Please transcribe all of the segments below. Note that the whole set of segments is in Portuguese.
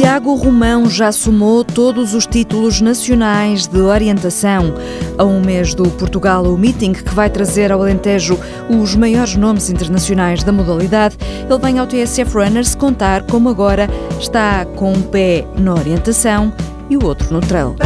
Tiago Romão já somou todos os títulos nacionais de orientação. A um mês do Portugal o Meeting, que vai trazer ao Alentejo os maiores nomes internacionais da modalidade, ele vem ao TSF Runners contar como agora está com um pé na orientação e o outro no trail.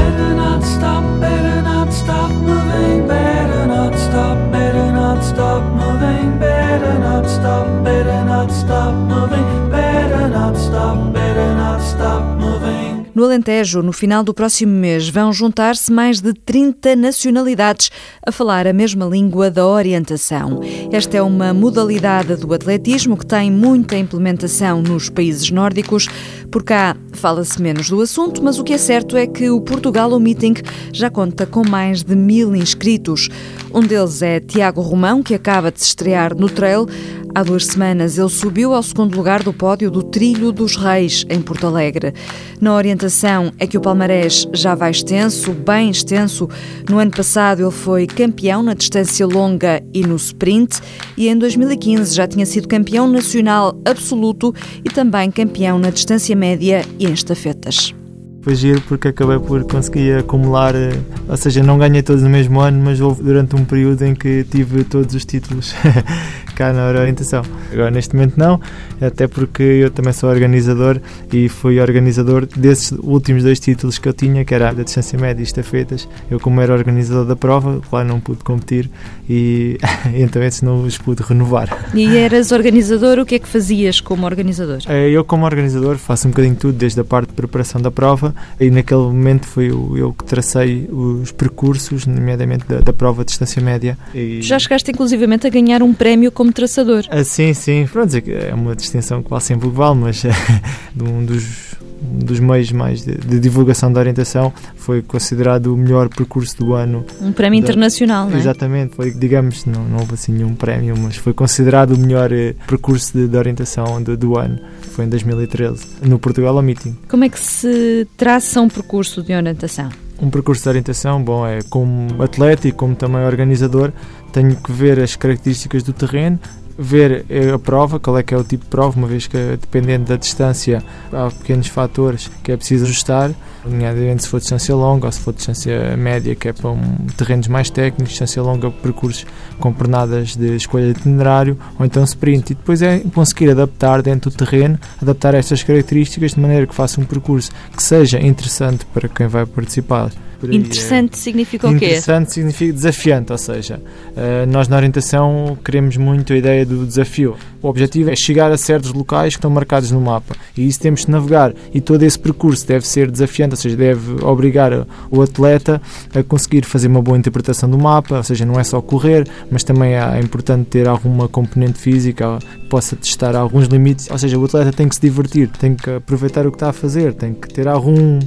No Alentejo, no final do próximo mês, vão juntar-se mais de 30 nacionalidades a falar a mesma língua da orientação. Esta é uma modalidade do atletismo que tem muita implementação nos países nórdicos. Por cá fala-se menos do assunto, mas o que é certo é que o Portugal Meeting já conta com mais de mil inscritos. Um deles é Tiago Romão, que acaba de se estrear no trail. Há duas semanas ele subiu ao segundo lugar do pódio do Trilho dos Reis, em Porto Alegre. Na orientação é que o palmarés já vai extenso, bem extenso. No ano passado ele foi campeão na distância longa e no sprint e em 2015 já tinha sido campeão nacional absoluto e também campeão na distância média e em estafetas. Foi giro porque acabei por conseguir acumular, eh, ou seja, não ganhei todos no mesmo ano, mas houve durante um período em que tive todos os títulos cá na orientação. Agora neste momento não, até porque eu também sou organizador e fui organizador desses últimos dois títulos que eu tinha, que era da distância média e estafetas. Eu como era organizador da prova, claro, não pude competir e então esses não os pude renovar. E eras organizador, o que é que fazias como organizador? Eh, eu como organizador faço um bocadinho tudo, desde a parte de preparação da prova e naquele momento foi eu que tracei os percursos, nomeadamente da, da prova de distância média. E... Já chegaste inclusivamente a ganhar um prémio como traçador? Ah, sim, sim, pronto, é uma distinção que quase sempre vale, mas de um dos um dos meios mais de, de, divulgação da orientação, foi considerado o melhor percurso do ano. Um prémio da, internacional, não é? Exatamente, foi, digamos, não, não houve assim nenhum prémio, mas foi considerado o melhor eh, percurso de, de orientação do, do ano foi em 2013, no Portugal ao Meeting. Como é que se traça um percurso de orientação? Um percurso de orientação, bom, é como atleta e como também organizador, tenho que ver as características do terreno, ver eh, a prova, qual é que é o tipo de prova, uma vez que dependendo da distância há pequenos fatores que é preciso ajustar, nomeadamente se for distância longa ou se for distância média, que é para um, terrenos mais técnicos, distância longa, percursos com pernadas de escolha de itinerário ou então sprint. E depois é conseguir adaptar dentro do terreno, adaptar estas características de maneira que faça um percurso que seja interessante para quem vai participar aí. Interessante é. significa o quê? Interessante significa desafiante, ou seja, uh, nós na orientação queremos muito a ideia do desafio. O objetivo é chegar a certos locais que estão marcados no mapa e isso temos de navegar e todo esse percurso deve ser desafiante, ou seja, deve obrigar o atleta a conseguir fazer uma boa interpretação do mapa, ou seja, não é só correr, mas também é importante ter alguma componente física que possa testar alguns limites, ou seja, o atleta tem que se divertir, tem que aproveitar o que está a fazer, tem que ter algum,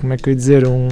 como é que eu ia dizer, um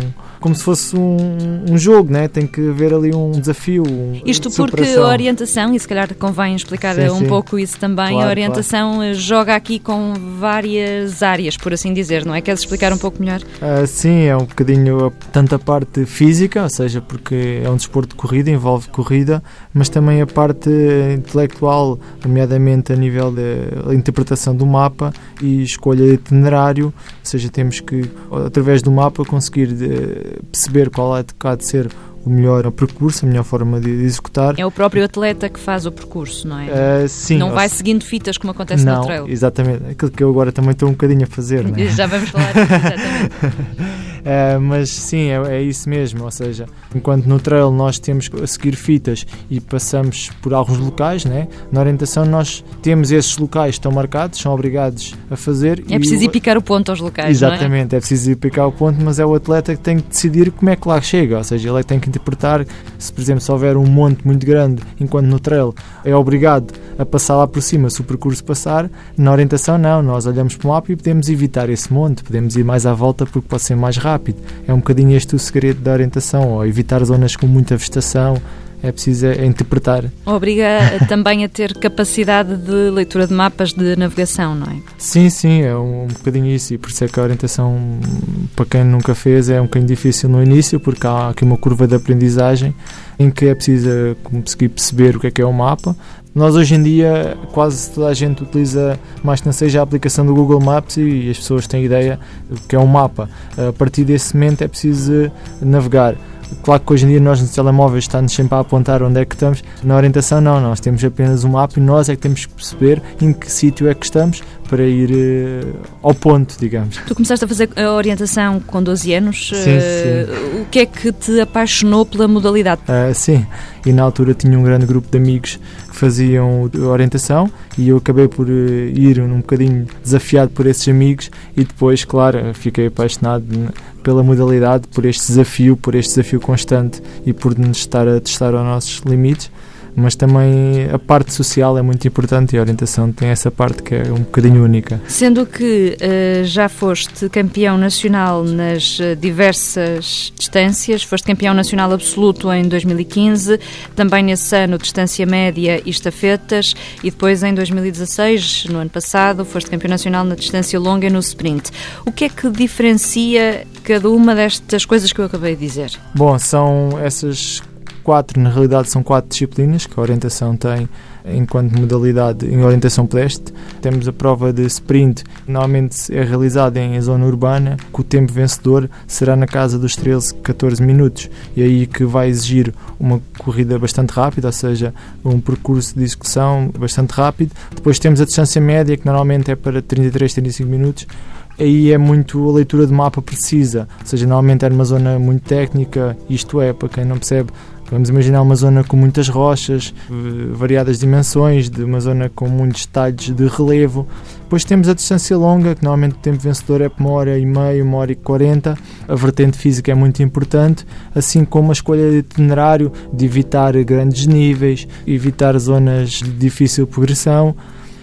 como se fosse um, um jogo, né? tem que haver ali um desafio. Um, Isto porque a orientação, e se calhar convém explicar sim, um sim. pouco isso também, claro, a orientação claro. joga aqui com várias áreas, por assim dizer, não é? Queres explicar um pouco melhor? Uh, sim, é um bocadinho tanto a parte física, ou seja, porque é um desporto de corrida, envolve corrida, mas também a parte intelectual, nomeadamente a nível da interpretação do mapa e escolha de itinerário, ou seja, temos que, através do mapa, conseguir de, perceber qual é de cá de ser o melhor percurso, a melhor forma de, executar. É o próprio atleta que faz o percurso, não é? Uh, sim. Não vai seguindo fitas como acontece não, no trail. Exatamente. Aquilo que eu agora também estou um bocadinho a fazer. Não é? Já vamos falar disso, exatamente. Uh, mas sim, é, é, isso mesmo. Ou seja, enquanto no trail nós temos que seguir fitas e passamos por alguns locais, né? na orientação nós temos esses locais que estão marcados, são obrigados a fazer. É preciso ir picar o ponto aos locais. Exatamente, é? é? preciso ir picar o ponto, mas é o atleta que tem que decidir como é que lá chega. Ou seja, ele é que tem que interpretar se, por exemplo, se houver um monte muito grande, enquanto no trail é obrigado a passar lá por cima se o percurso passar, na orientação não. Nós olhamos para o mapa e podemos evitar esse monte, podemos ir mais à volta porque pode ser mais rápido rápido. É um bocadinho este o segredo da orientação, ou evitar zonas com muita vegetação, é preciso é, interpretar. Obriga também a ter capacidade de leitura de mapas de navegação, não é? Sim, sim, é um bocadinho isso e por isso é que a orientação, para quem nunca fez, é um bocadinho difícil no início porque há aqui uma curva de aprendizagem em que é preciso conseguir perceber o que é que é o mapa, nós hoje em dia quase toda a gente utiliza mais que não seja a aplicação do Google Maps e as pessoas têm ideia do que é um mapa. A partir desse momento é preciso navegar. Claro que hoje em dia nós nos telemóveis estamos sempre a apontar onde é que estamos. Na orientação não, nós temos apenas um mapa e nós é que temos que perceber em que sítio é que estamos para ir uh, ao ponto, digamos. Tu começaste a fazer a orientação com 12 anos. Sim, uh, sim. O que é que te apaixonou pela modalidade? Uh, sim, e na altura tinha um grande grupo de amigos faziam orientação e eu acabei por ir um bocadinho desafiado por esses amigos e depois, claro, fiquei apaixonado pela modalidade, por este desafio, por este desafio constante e por nos estar a testar aos nossos limites mas também a parte social é muito importante e a orientação tem essa parte que é um bocadinho única. Sendo que uh, já foste campeão nacional nas uh, diversas distâncias, foste campeão nacional absoluto em 2015, também nesse ano distância média e estafetas e depois em 2016, no ano passado, foste campeão nacional na distância longa e no sprint. O que é que diferencia cada uma destas coisas que eu acabei de dizer? Bom, são essas quatro, na realidade são quatro disciplinas que a orientação tem enquanto modalidade em orientação pedestre. Temos a prova de sprint, normalmente é realizada em zona urbana, que o tempo vencedor será na casa dos 13, 14 minutos, e aí que vai exigir uma corrida bastante rápida, ou seja, um percurso de execução bastante rápido. Depois temos a distância média, que normalmente é para 33, 35 minutos, aí é muito a leitura de mapa precisa, ou seja, normalmente é numa zona muito técnica, isto é, para quem não percebe, Vamos imaginar uma zona com muitas rochas, variadas dimensões, de uma zona com muitos detalhes de relevo. Depois temos a distância longa, que normalmente o tempo vencedor é por uma hora e meia, uma hora e quarenta. A vertente física é muito importante, assim como a escolha de itinerário, de evitar grandes níveis, evitar zonas de difícil progressão.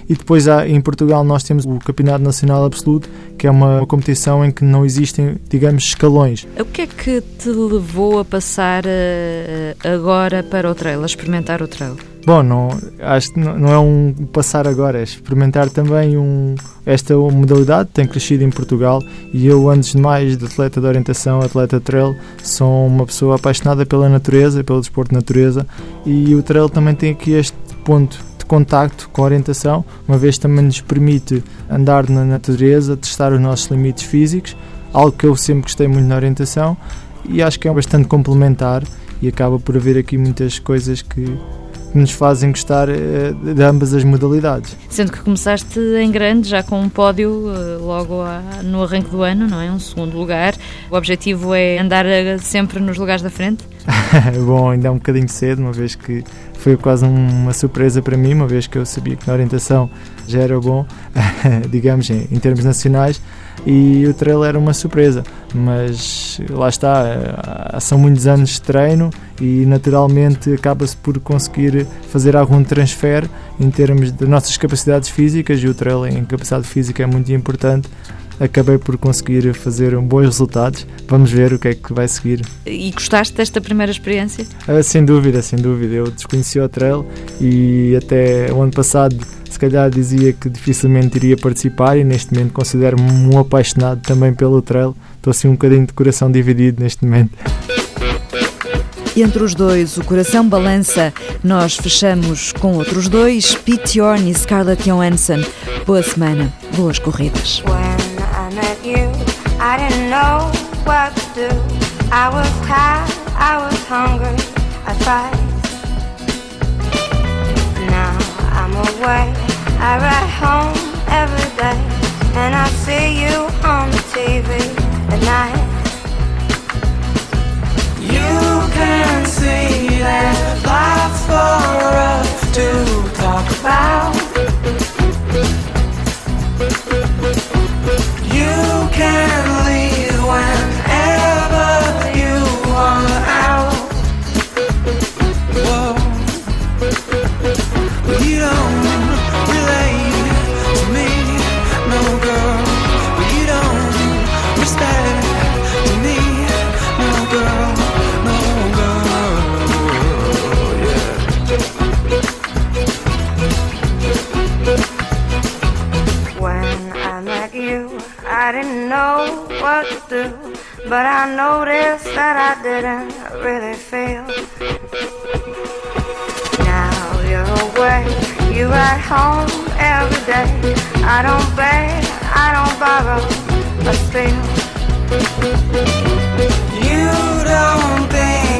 E depois há, em Portugal nós temos o Campeonato Nacional Absoluto, que é uma, uma, competição em que não existem, digamos, escalões. O que é que te levou a passar uh, agora para o trail, a experimentar o trail? Bom, não, acho que não é um passar agora, é experimentar também um, esta modalidade, tem crescido em Portugal e eu, antes de mais de atleta de orientação, atleta trail, sou uma pessoa apaixonada pela natureza, pelo desporto de natureza e o trail também tem aqui este ponto contacto com a orientação, uma vez também nos permite andar na natureza, testar os nossos limites físicos, algo que eu sempre gostei muito na orientação e acho que é bastante complementar e acaba por haver aqui muitas coisas que nos fazem gostar eh, de ambas as modalidades. Sendo que começaste em grande, já com um pódio eh, logo no arranque do ano, não é? Um segundo lugar. O objetivo é andar eh, sempre nos lugares da frente? Bom, ainda é um bocadinho cedo, uma vez que foi quase uma surpresa para mim, uma vez que eu sabia que na orientação já era bom, digamos, em, em termos nacionais, e o trail era uma surpresa, mas lá está, eh, são muitos anos de treino e naturalmente acaba-se por conseguir fazer algum transfer em termos de nossas capacidades físicas e o trail em capacidade física é muito importante acabei por conseguir fazer bons resultados. Vamos ver o que é que vai seguir. E gostaste desta primeira experiência? Ah, sem dúvida, sem dúvida. Eu desconheci o trail e até o ano passado se calhar dizia que dificilmente iria participar e neste momento considero-me um apaixonado também pelo trail. Estou assim um bocadinho de coração dividido neste momento. Entre os dois, o coração balança. Nós fechamos com outros dois, Pete Yorn e Scarlett Johansson. Boa semana, boas corridas. You. I didn't know what to do. I was tired, I was hungry, I tried. Now I'm away, I ride home every day, and I see you on the TV at night. Do. But I noticed that I didn't really feel. Now you're away, you're at home every day. I don't beg, I don't borrow, but still. You don't think.